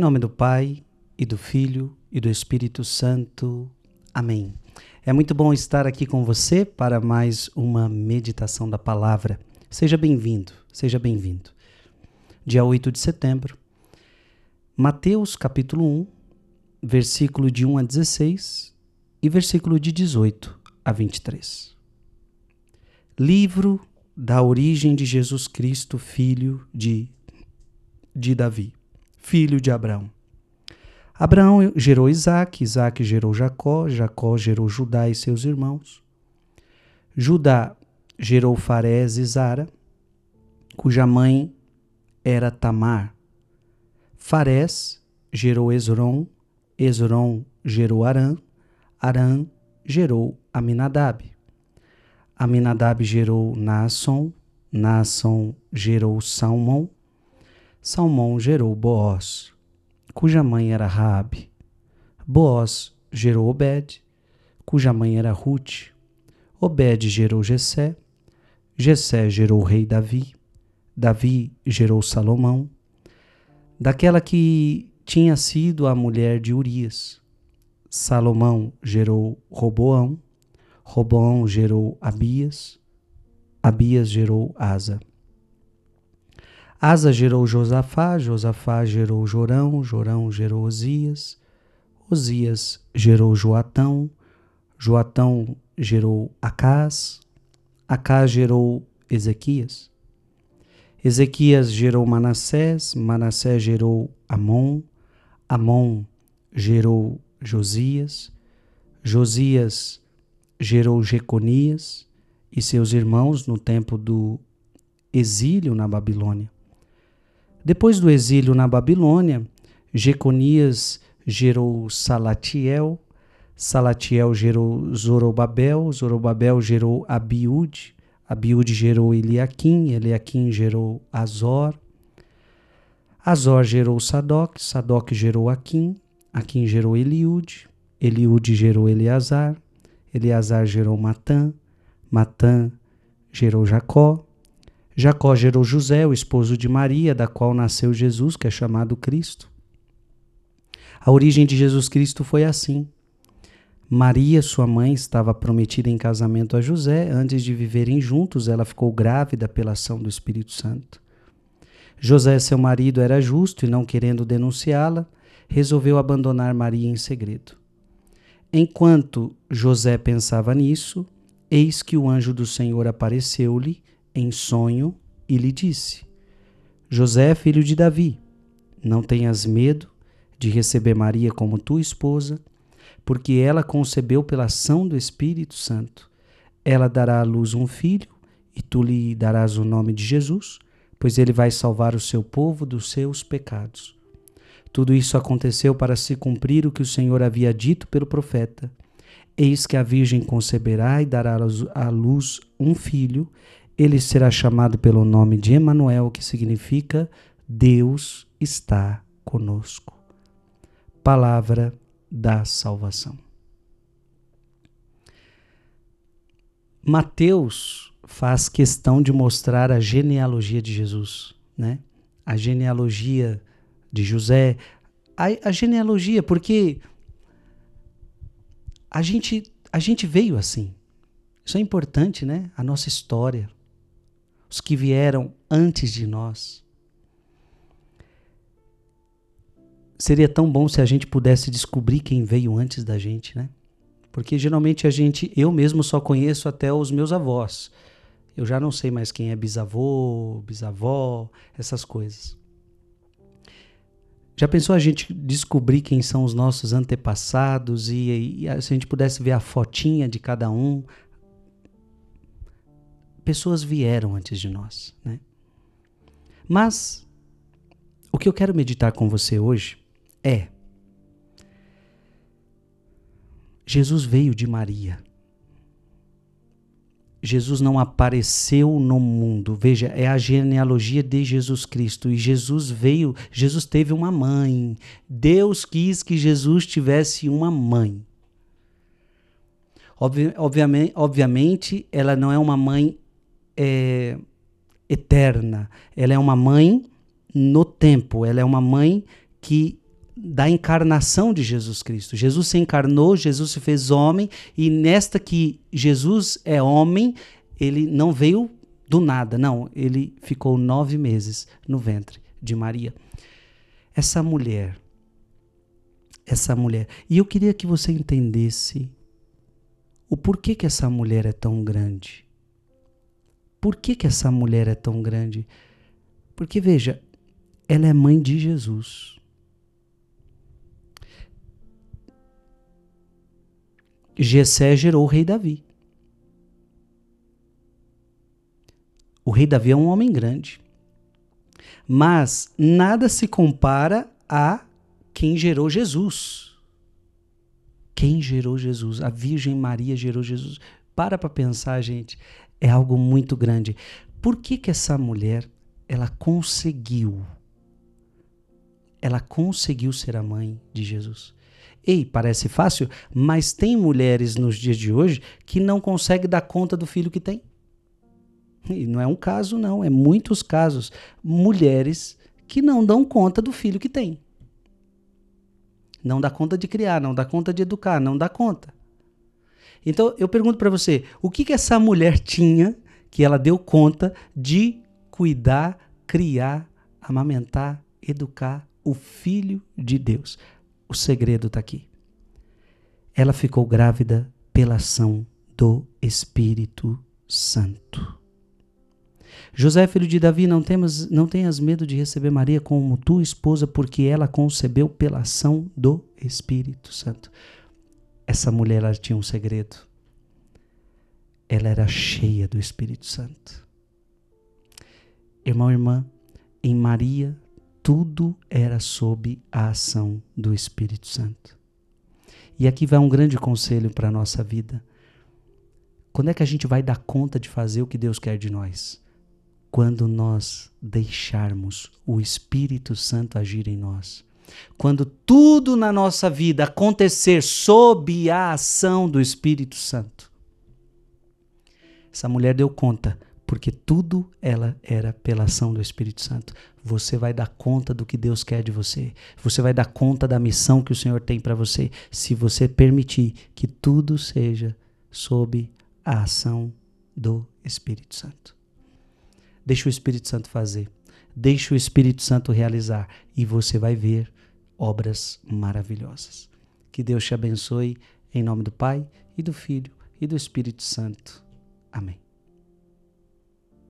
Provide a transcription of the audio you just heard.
Em nome do Pai, e do Filho, e do Espírito Santo. Amém. É muito bom estar aqui com você para mais uma meditação da palavra. Seja bem-vindo, seja bem-vindo. Dia 8 de setembro, Mateus capítulo 1, versículo de 1 a 16 e versículo de 18 a 23. Livro da origem de Jesus Cristo, filho de, de Davi filho de Abraão. Abraão gerou Isaac, Isaac gerou Jacó, Jacó gerou Judá e seus irmãos. Judá gerou Farés e Zara, cuja mãe era Tamar. Farés gerou Esron, Esron gerou Arã, Arã gerou Aminadab. Aminadab gerou Naasson, Naasson gerou Salmão, Salmão gerou Boaz, cuja mãe era Raabe. Boaz gerou Obed, cuja mãe era Ruth. Obed gerou Jessé, Jessé gerou o rei Davi. Davi gerou Salomão, daquela que tinha sido a mulher de Urias. Salomão gerou Roboão, Roboão gerou Abias, Abias gerou Asa. Asa gerou Josafá, Josafá gerou Jorão, Jorão gerou Osias, Osias gerou Joatão, Joatão gerou Acás, Acás gerou Ezequias. Ezequias gerou Manassés, Manassés gerou Amon, Amon gerou Josias, Josias gerou Jeconias e seus irmãos no tempo do exílio na Babilônia. Depois do exílio na Babilônia, Jeconias gerou Salatiel, Salatiel gerou Zorobabel, Zorobabel gerou Abiúde, Abiúde gerou Eliaquim, Eliaquim gerou Azor, Azor gerou Sadoc, Sadoc gerou Aquim, Aquim gerou Eliúde, Eliúde gerou Eleazar, Eleazar gerou Matã, Matã gerou Jacó, Jacó gerou José, o esposo de Maria, da qual nasceu Jesus, que é chamado Cristo. A origem de Jesus Cristo foi assim. Maria, sua mãe, estava prometida em casamento a José. Antes de viverem juntos, ela ficou grávida pela ação do Espírito Santo. José, seu marido, era justo e, não querendo denunciá-la, resolveu abandonar Maria em segredo. Enquanto José pensava nisso, eis que o anjo do Senhor apareceu-lhe em sonho e lhe disse: José, filho de Davi, não tenhas medo de receber Maria como tua esposa, porque ela concebeu pela ação do Espírito Santo. Ela dará à luz um filho, e tu lhe darás o nome de Jesus, pois ele vai salvar o seu povo dos seus pecados. Tudo isso aconteceu para se cumprir o que o Senhor havia dito pelo profeta. Eis que a Virgem conceberá e dará à luz um filho, ele será chamado pelo nome de Emanuel, que significa Deus está conosco. Palavra da salvação. Mateus faz questão de mostrar a genealogia de Jesus, né? A genealogia de José, a, a genealogia, porque a gente a gente veio assim. Isso é importante, né? A nossa história os que vieram antes de nós. Seria tão bom se a gente pudesse descobrir quem veio antes da gente, né? Porque geralmente a gente, eu mesmo só conheço até os meus avós. Eu já não sei mais quem é bisavô, bisavó, essas coisas. Já pensou a gente descobrir quem são os nossos antepassados e, e se a gente pudesse ver a fotinha de cada um, pessoas vieram antes de nós. Né? Mas o que eu quero meditar com você hoje é: Jesus veio de Maria. Jesus não apareceu no mundo. Veja, é a genealogia de Jesus Cristo. E Jesus veio, Jesus teve uma mãe. Deus quis que Jesus tivesse uma mãe. Obvi obviamente, obviamente, ela não é uma mãe é, eterna. Ela é uma mãe no tempo. Ela é uma mãe que da encarnação de Jesus Cristo. Jesus se encarnou, Jesus se fez homem, e nesta que Jesus é homem, ele não veio do nada, não. Ele ficou nove meses no ventre de Maria. Essa mulher, essa mulher. E eu queria que você entendesse o porquê que essa mulher é tão grande. Por que, que essa mulher é tão grande? Porque, veja, ela é mãe de Jesus. Jessé gerou o rei Davi. O rei Davi é um homem grande. Mas nada se compara a quem gerou Jesus. Quem gerou Jesus? A Virgem Maria gerou Jesus. Para para pensar, gente. É algo muito grande. Por que que essa mulher ela conseguiu? Ela conseguiu ser a mãe de Jesus. Ei, parece fácil, mas tem mulheres nos dias de hoje que não conseguem dar conta do filho que tem. E não é um caso, não, é muitos casos. Mulheres que não dão conta do filho que tem. Não dá conta de criar, não dá conta de educar, não dá conta. Então eu pergunto para você, o que, que essa mulher tinha que ela deu conta de cuidar, criar, amamentar, educar o filho de Deus? O segredo está aqui. Ela ficou grávida pela ação do Espírito Santo. José, filho de Davi, não, temas, não tenhas medo de receber Maria como tua esposa, porque ela concebeu pela ação do Espírito Santo. Essa mulher ela tinha um segredo. Ela era cheia do Espírito Santo. Irmão irmã, em Maria tudo era sob a ação do Espírito Santo. E aqui vai um grande conselho para a nossa vida. Quando é que a gente vai dar conta de fazer o que Deus quer de nós? Quando nós deixarmos o Espírito Santo agir em nós. Quando tudo na nossa vida acontecer sob a ação do Espírito Santo. Essa mulher deu conta porque tudo ela era pela ação do Espírito Santo. Você vai dar conta do que Deus quer de você. Você vai dar conta da missão que o Senhor tem para você, se você permitir que tudo seja sob a ação do Espírito Santo. Deixa o Espírito Santo fazer. Deixa o Espírito Santo realizar e você vai ver obras maravilhosas. Que Deus te abençoe em nome do Pai e do Filho e do Espírito Santo. Amém.